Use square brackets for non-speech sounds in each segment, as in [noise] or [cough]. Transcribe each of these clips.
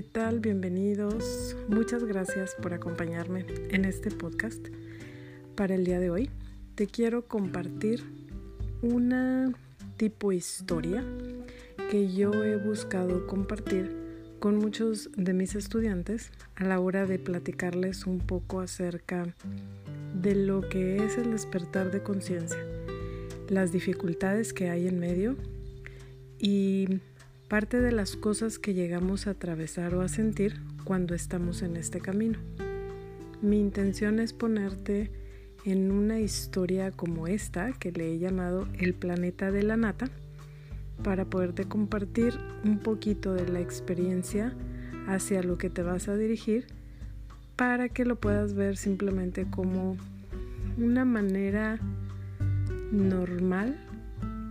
¿qué tal? Bienvenidos. Muchas gracias por acompañarme en este podcast. Para el día de hoy te quiero compartir una tipo historia que yo he buscado compartir con muchos de mis estudiantes a la hora de platicarles un poco acerca de lo que es el despertar de conciencia, las dificultades que hay en medio y parte de las cosas que llegamos a atravesar o a sentir cuando estamos en este camino. Mi intención es ponerte en una historia como esta que le he llamado El planeta de la nata para poderte compartir un poquito de la experiencia hacia lo que te vas a dirigir para que lo puedas ver simplemente como una manera normal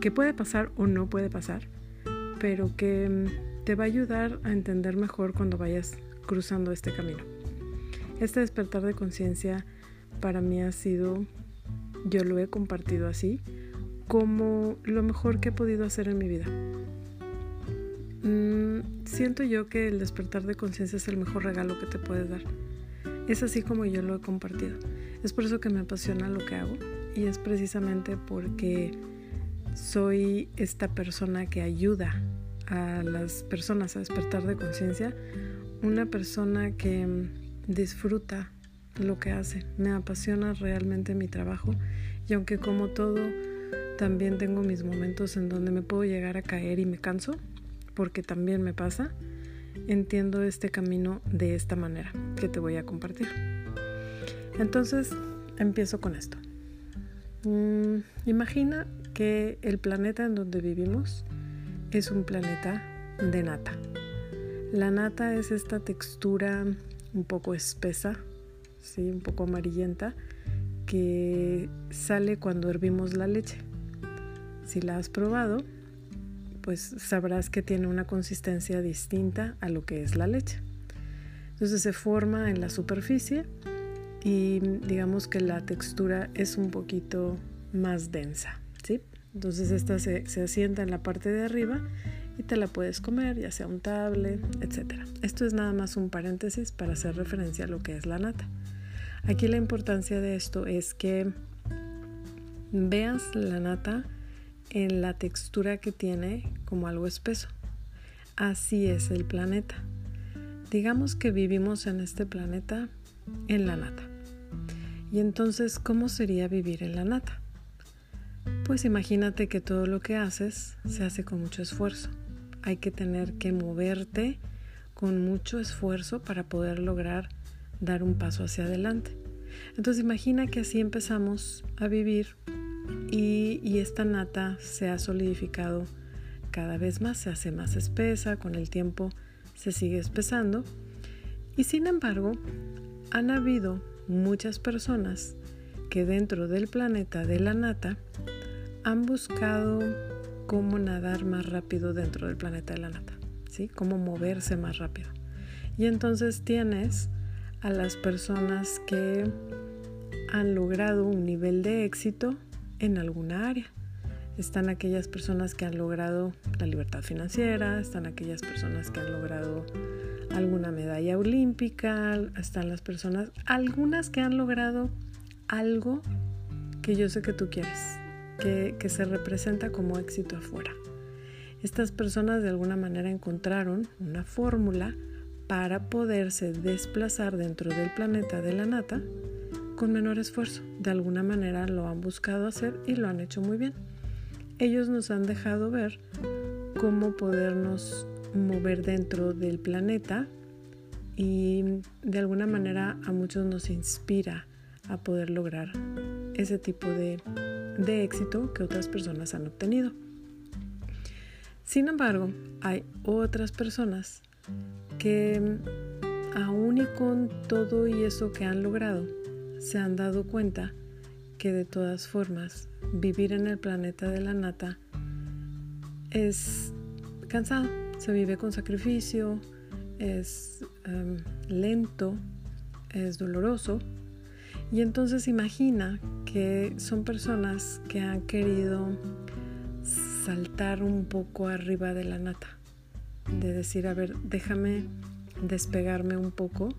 que puede pasar o no puede pasar pero que mm, te va a ayudar a entender mejor cuando vayas cruzando este camino. Este despertar de conciencia para mí ha sido, yo lo he compartido así, como lo mejor que he podido hacer en mi vida. Mm, siento yo que el despertar de conciencia es el mejor regalo que te puedes dar. Es así como yo lo he compartido. Es por eso que me apasiona lo que hago y es precisamente porque soy esta persona que ayuda a las personas a despertar de conciencia, una persona que disfruta lo que hace, me apasiona realmente mi trabajo y aunque como todo también tengo mis momentos en donde me puedo llegar a caer y me canso, porque también me pasa, entiendo este camino de esta manera que te voy a compartir. Entonces, empiezo con esto. Mm, imagina que el planeta en donde vivimos es un planeta de nata. La nata es esta textura un poco espesa, ¿sí? un poco amarillenta, que sale cuando hervimos la leche. Si la has probado, pues sabrás que tiene una consistencia distinta a lo que es la leche. Entonces se forma en la superficie y digamos que la textura es un poquito más densa. Entonces esta se, asienta en la parte de arriba y te la puedes comer, ya sea un table, etc. Esto es nada más un paréntesis para hacer referencia a lo que es la nata. Aquí la importancia de esto es que veas la nata en la textura que tiene como algo espeso. Así es el planeta. Digamos que vivimos en este planeta en la nata. Y entonces, ¿cómo sería vivir en la nata? Pues imagínate que todo lo que haces se hace con mucho esfuerzo. Hay que tener que moverte con mucho esfuerzo para poder lograr dar un paso hacia adelante. Entonces imagina que así empezamos a vivir y, y, esta nata se ha solidificado cada vez más, se hace más espesa, con el tiempo se sigue espesando y sin embargo han habido muchas personas que dentro del planeta de la nata han buscado cómo nadar más rápido dentro del planeta de la nata, ¿sí? Cómo moverse más rápido. Y entonces tienes a las personas que han logrado un nivel de éxito en alguna área. Están aquellas personas que han logrado la libertad financiera, están aquellas personas que han logrado alguna medalla olímpica, están las personas, algunas que han logrado algo que yo sé que tú quieres, que, se representa como éxito afuera. Estas personas de alguna manera encontraron una fórmula para poderse desplazar dentro del planeta de la nata con menor esfuerzo. De alguna manera lo han buscado hacer y lo han hecho muy bien. Ellos nos han dejado ver cómo podernos mover dentro del planeta y de alguna manera a muchos nos inspira a poder lograr ese tipo de de éxito que otras personas han obtenido. Sin embargo, hay otras personas que aún y con todo y eso que han logrado, se han dado cuenta que de todas formas vivir en el planeta de la nata es cansado, se vive con sacrificio, es em, lento, es doloroso y entonces imagina que son personas que han querido saltar un poco arriba de la nata, de decir, a ver, déjame despegarme un poco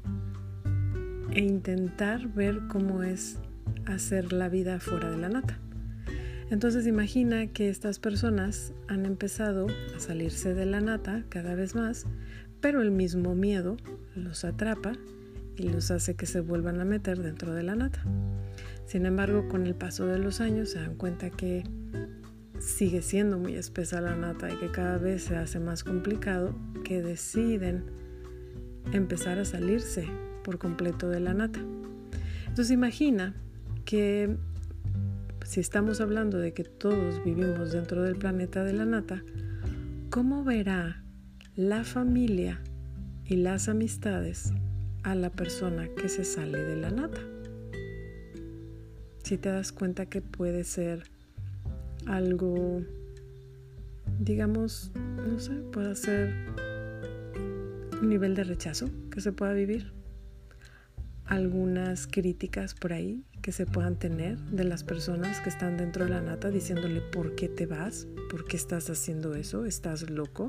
e intentar ver cómo es hacer la vida fuera de la nata. Entonces imagina que estas personas han empezado a salirse de la nata cada vez más, pero el mismo miedo los atrapa y los hace que se vuelvan a meter dentro de la nata. Sin embargo, con el paso de los años se dan cuenta que sigue siendo muy espesa la nata y que cada vez se hace más complicado, que deciden empezar a salirse por completo de la nata. Entonces imagina que si estamos hablando de que todos vivimos dentro del planeta de la nata, ¿cómo verá la familia y las amistades a la persona que se sale de la nata? Si te das cuenta que puede ser algo, digamos, no sé, puede ser un nivel de rechazo que se pueda vivir, algunas críticas por ahí que se puedan tener de las personas que están dentro de la nata diciéndole por qué te vas, por qué estás haciendo eso, estás loco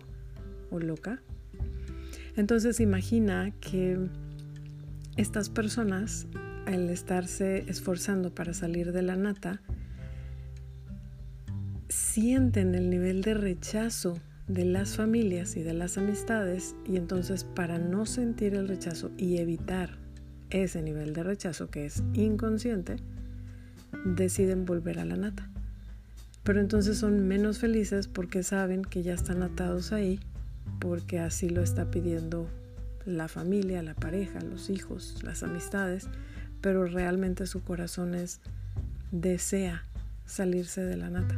o loca. Entonces imagina que estas personas, al estarse esforzando para salir de la nata, sienten el nivel de rechazo de las familias y de las amistades y entonces para no sentir el rechazo y evitar ese nivel de rechazo que es inconsciente, deciden volver a la nata. Pero entonces son menos felices porque saben que ya están atados ahí, porque así lo está pidiendo la familia, la pareja, los hijos, las amistades, pero realmente su corazón es desea salirse de la nata.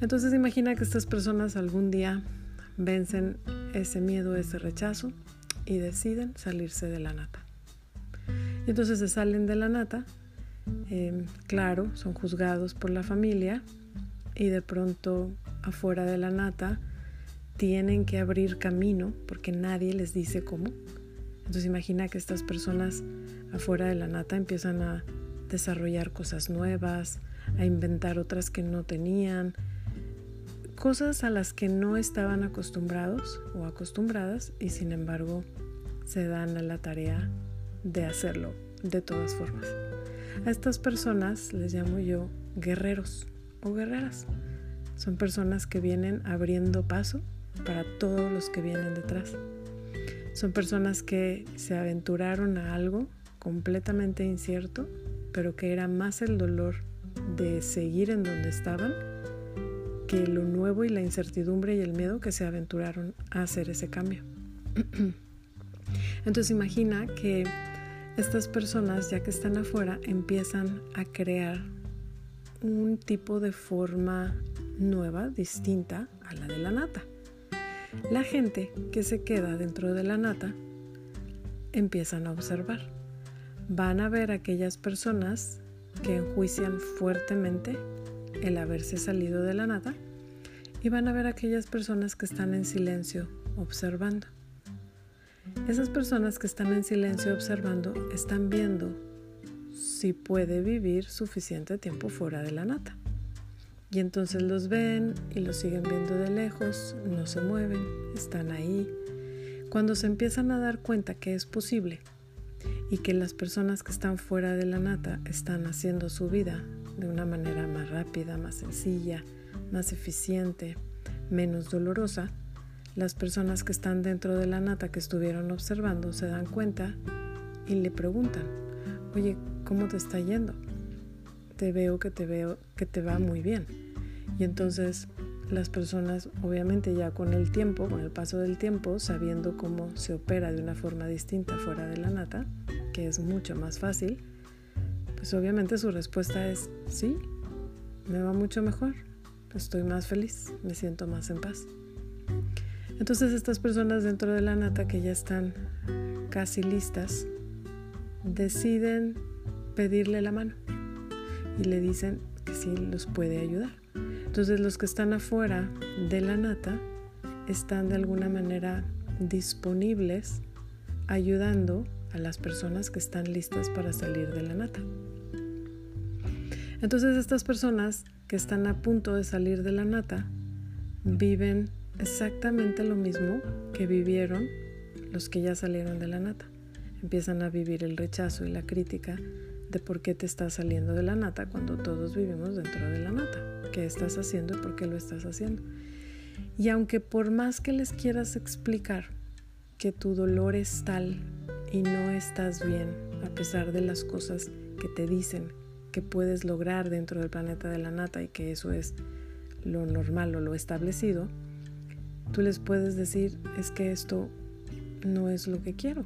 Entonces imagina que estas personas algún día vencen ese miedo, ese rechazo y deciden salirse de la nata. Y entonces se salen de la nata, em, claro, son juzgados por la familia y de pronto afuera de la nata tienen que abrir camino porque nadie les dice cómo. Entonces imagina que estas personas afuera de la nata empiezan a desarrollar cosas nuevas, a inventar otras que no tenían, cosas a las que no estaban acostumbrados o acostumbradas y sin embargo se dan a la tarea de hacerlo de todas formas. A estas personas les llamo yo guerreros o guerreras. Son personas que vienen abriendo paso para todos los que vienen detrás. Son personas que se aventuraron a algo completamente incierto, pero que era más el dolor de seguir en donde estaban que lo nuevo y la incertidumbre y el miedo que se aventuraron a hacer ese cambio. [clears throat] Entonces imagina que estas personas, ya que están afuera, empiezan a crear un tipo de forma nueva, distinta a la de la nata. La gente que se queda dentro de la nata empiezan a observar. Van a ver aquellas personas que enjuician fuertemente el haberse salido de la nata y van a ver aquellas personas que están en silencio observando. Esas personas que están en silencio observando están viendo si puede vivir suficiente tiempo fuera de la nata. Y entonces los ven y los siguen viendo de lejos, no se mueven, están ahí. Cuando se empiezan a dar cuenta que es posible y que las personas que están fuera de la nata están haciendo su vida de una manera más rápida, más sencilla, más eficiente, menos dolorosa, las personas que están dentro de la nata que estuvieron observando se dan cuenta y le preguntan, oye, ¿cómo te está yendo? Te veo que te veo que te va muy bien. Y entonces las personas, obviamente ya con el tiempo, con el paso del tiempo, sabiendo cómo se opera de una forma distinta fuera de la nata, que es mucho más fácil, pues obviamente su respuesta es sí, me va mucho mejor, estoy más feliz, me siento más en paz. Entonces estas personas dentro de la nata que ya están casi listas, deciden pedirle la mano y le dicen que sí los puede ayudar. Entonces los que están afuera de la nata están de alguna manera disponibles ayudando a las personas que están listas para salir de la nata. Entonces estas personas que están a punto de salir de la nata viven exactamente lo mismo que vivieron los que ya salieron de la nata. Empiezan a vivir el rechazo y la crítica de por qué te estás saliendo de la nata cuando todos vivimos dentro de la nata. ¿Qué estás haciendo y por qué lo estás haciendo? Y aunque por más que les quieras explicar que tu dolor es tal y no estás bien, a pesar de las cosas que te dicen que puedes lograr dentro del planeta de la nata y que eso es lo normal o lo establecido, tú les puedes decir es que esto no es lo que quiero.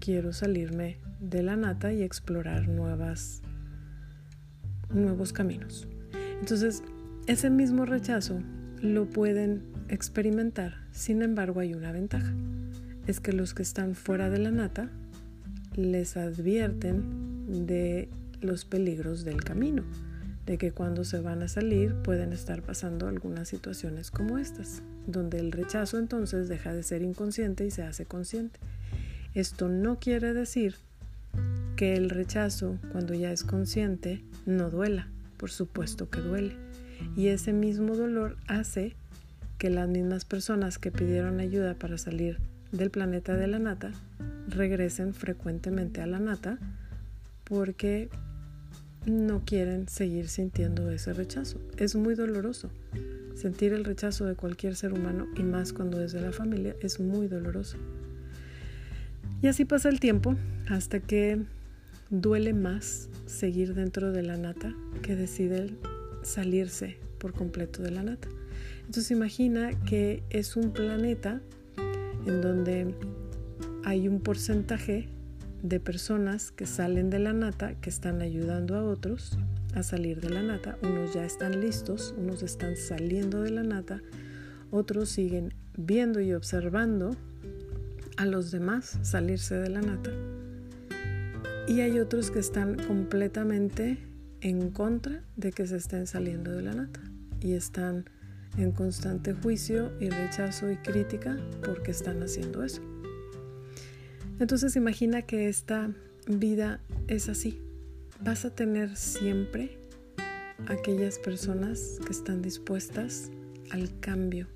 Quiero salirme de la nata y explorar nuevas nuevos caminos. Entonces, ese mismo rechazo lo pueden experimentar. Sin embargo, hay una ventaja. Es que los que están fuera de la nata les advierten de los peligros del camino, de que cuando se van a salir pueden estar pasando algunas situaciones como estas, donde el rechazo entonces deja de ser inconsciente y se hace consciente. Esto no quiere decir que el rechazo, cuando ya es consciente, no duela, por supuesto que duele. Y ese mismo dolor hace que las mismas personas que pidieron ayuda para salir del planeta de la nata regresen frecuentemente a la nata porque no quieren seguir sintiendo ese rechazo. Es muy doloroso. Sentir el rechazo de cualquier ser humano y más cuando es de la familia es muy doloroso. Y así pasa el tiempo hasta que duele más seguir dentro de la nata que deciden salirse por completo de la nata. Entonces imagina que es un planeta en donde hay un porcentaje de personas que salen de la nata, que están ayudando a otros a salir de la nata. Unos ya están listos, unos están saliendo de la nata, otros siguen viendo y observando a los demás salirse de la nata. Y hay otros que están completamente en contra de que se estén saliendo de la nata y están en constante juicio y rechazo y crítica porque están haciendo eso. Entonces imagina que esta vida es así. Vas a tener siempre aquellas personas que están dispuestas al cambio,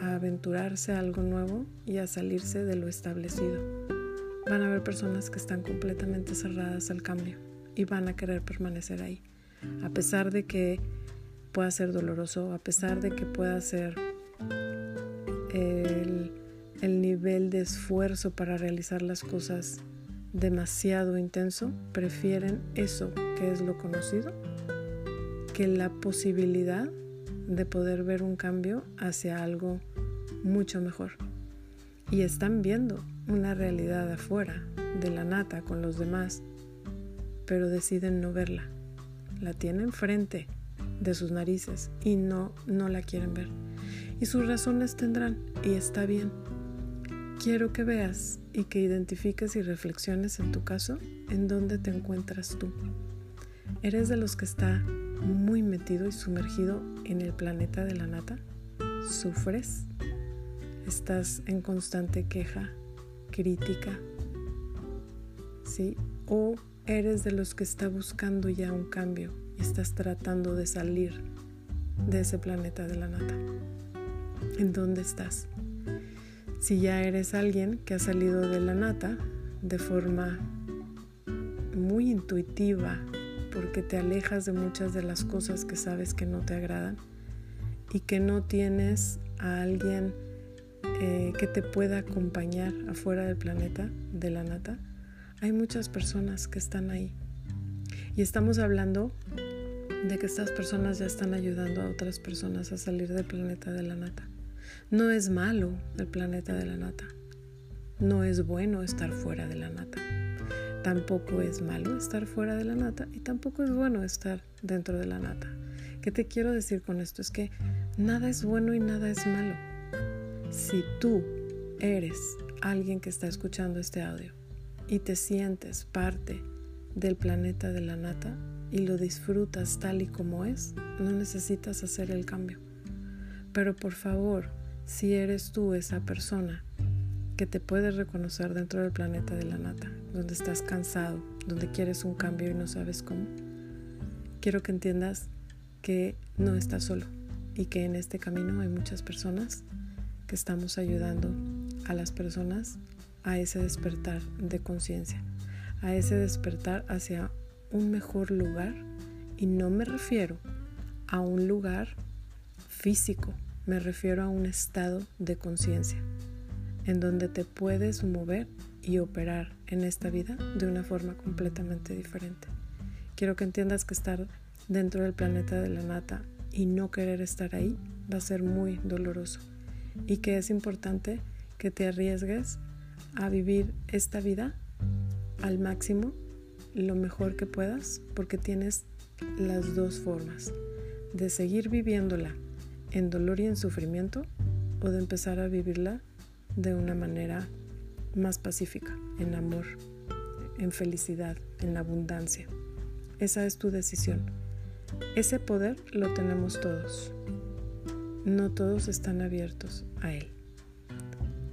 a aventurarse a algo nuevo y a salirse de lo establecido. Van a haber personas que están completamente cerradas al cambio y van a querer permanecer ahí, a pesar de que pueda ser doloroso, a pesar de que pueda ser el el nivel de esfuerzo para realizar las cosas demasiado intenso, prefieren eso que es lo conocido que la posibilidad de poder ver un cambio hacia algo mucho mejor. Y están viendo una realidad afuera de la nata con los demás, pero deciden no verla. La tienen frente de sus narices y no no la quieren ver. Y sus razones tendrán y está bien Quiero que veas y que identifiques y reflexiones en tu caso en dónde te encuentras tú. ¿Eres de los que está muy metido y sumergido en el planeta de la nata? ¿Sufres? ¿Estás en constante queja, crítica? ¿Sí? ¿O eres de los que está buscando ya un cambio y estás tratando de salir de ese planeta de la nata? ¿En dónde estás? Si ya eres alguien que ha salido de la nata de forma muy intuitiva, porque te alejas de muchas de las cosas que sabes que no te agradan y que no tienes a alguien eh, que te pueda acompañar afuera del planeta de la nata, hay muchas personas que están ahí. Y estamos hablando de que estas personas ya están ayudando a otras personas a salir del planeta de la nata. No es malo el planeta de la nata. No es bueno estar fuera de la nata. Tampoco es malo estar fuera de la nata y tampoco es bueno estar dentro de la nata. ¿Qué te quiero decir con esto? Es que nada es bueno y nada es malo. Si tú eres alguien que está escuchando este audio y te sientes parte del planeta de la nata y lo disfrutas tal y como es, no necesitas hacer el cambio. Pero por favor, si eres tú esa persona que te puedes reconocer dentro del planeta de la nata, donde estás cansado, donde quieres un cambio y no sabes cómo, quiero que entiendas que no estás solo y que en este camino hay muchas personas que estamos ayudando a las personas a ese despertar de conciencia, a ese despertar hacia un mejor lugar y no me refiero a un lugar físico, me refiero a un estado de conciencia en donde te puedes mover y operar en esta vida de una forma completamente diferente. Quiero que entiendas que estar dentro del planeta de la nata y no querer estar ahí va a ser muy doloroso y que es importante que te arriesgues a vivir esta vida al máximo, lo mejor que puedas, porque tienes las dos formas, de seguir viviéndola en dolor y en sufrimiento o de empezar a vivirla de una manera más pacífica, en amor, en felicidad, en abundancia. Esa es tu decisión. Ese poder lo tenemos todos. No todos están abiertos a él.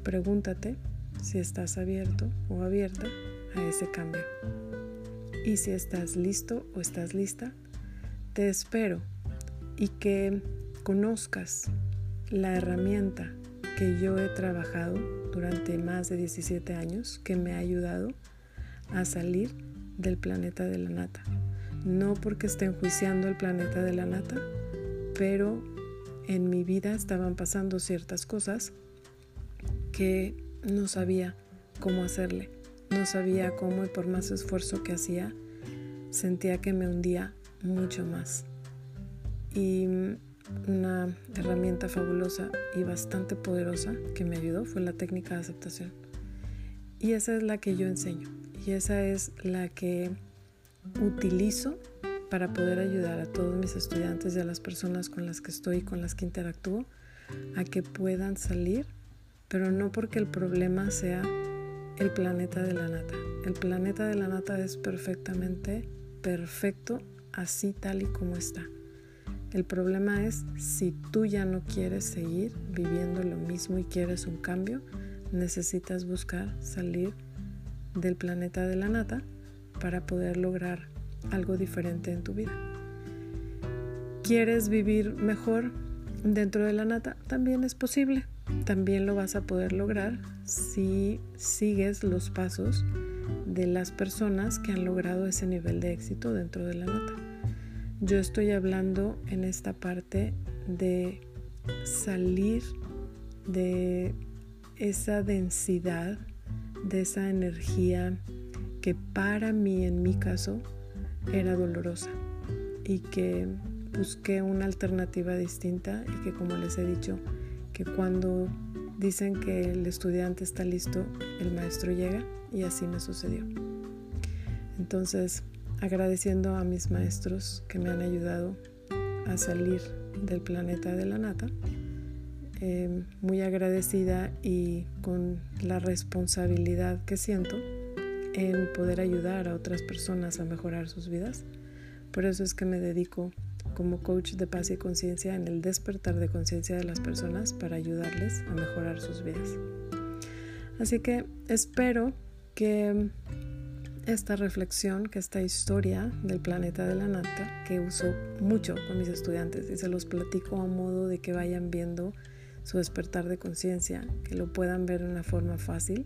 Pregúntate si estás abierto o abierta a ese cambio. Y si estás listo o estás lista, te espero y que conozcas la herramienta que yo he trabajado durante más de 17 años que me ha ayudado a salir del planeta de la nata. No porque esté enjuiciando el planeta de la nata, pero en mi vida estaban pasando ciertas cosas que no sabía cómo hacerle, no sabía cómo y por más esfuerzo que hacía, sentía que me hundía mucho más. Y una herramienta fabulosa y bastante poderosa que me ayudó fue la técnica de aceptación. Y esa es la que yo enseño y esa es la que utilizo para poder ayudar a todos mis estudiantes y a las personas con las que estoy y con las que interactúo a que puedan salir, pero no porque el problema sea el planeta de la nata. El planeta de la nata es perfectamente perfecto así tal y como está. El problema es si tú ya no quieres seguir viviendo lo mismo y quieres un cambio, necesitas buscar salir del planeta de la nata para poder lograr algo diferente en tu vida. ¿Quieres vivir mejor dentro de la nata? También es posible. También lo vas a poder lograr si sigues los pasos de las personas que han logrado ese nivel de éxito dentro de la nata. Yo estoy hablando en esta parte de salir de esa densidad, de esa energía que para mí, en mi caso, era dolorosa y que busqué una alternativa distinta y que como les he dicho, que cuando dicen que el estudiante está listo, el maestro llega y así me sucedió. Entonces, agradeciendo a mis maestros que me han ayudado a salir del planeta de la nata, eh, muy agradecida y con la responsabilidad que siento en poder ayudar a otras personas a mejorar sus vidas. Por eso es que me dedico como coach de paz y conciencia en el despertar de conciencia de las personas para ayudarles a mejorar sus vidas. Así que espero que esta reflexión, que esta historia del planeta de la nata, que uso mucho con mis estudiantes y se los platico a modo de que vayan viendo su despertar de conciencia, que lo puedan ver de una forma fácil,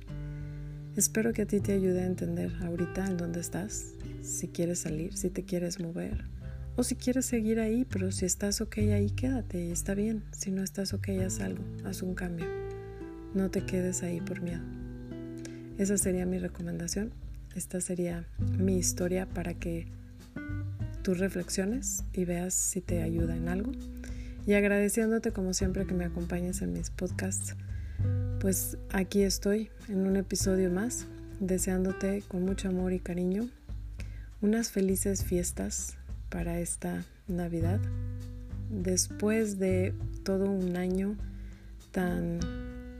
Espero que a ti te ayude a entender ahorita en dónde estás, si quieres salir, si te quieres mover o si quieres seguir ahí, pero si estás ok ahí, quédate y está bien. Si no estás ok, haz algo, haz un cambio. No te quedes ahí por miedo. Esa sería mi recomendación. Esta sería mi historia para que tú reflexiones y veas si te ayuda en algo. Y agradeciéndote como siempre que me acompañes en mis podcasts pues aquí estoy en un episodio más, deseándote con mucho amor y cariño unas felices fiestas para esta Navidad. Después de todo un año tan,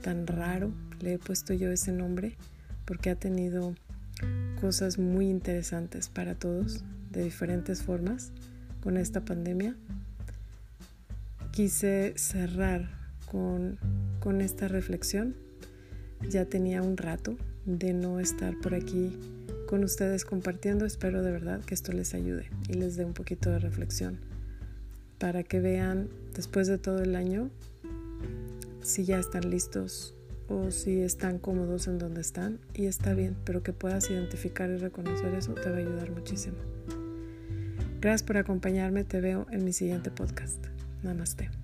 tan raro, le he puesto yo ese nombre porque ha tenido cosas muy interesantes para todos de diferentes formas con esta pandemia. Quise cerrar con con esta reflexión. Ya tenía un rato de no estar por aquí con ustedes compartiendo. Espero de verdad que esto les ayude y les dé un poquito de reflexión para que vean después de todo el año si ya están listos o si están cómodos en donde están y está bien, pero que puedas identificar y reconocer eso te va a ayudar muchísimo. Gracias por acompañarme, te veo en mi siguiente podcast. Namaste.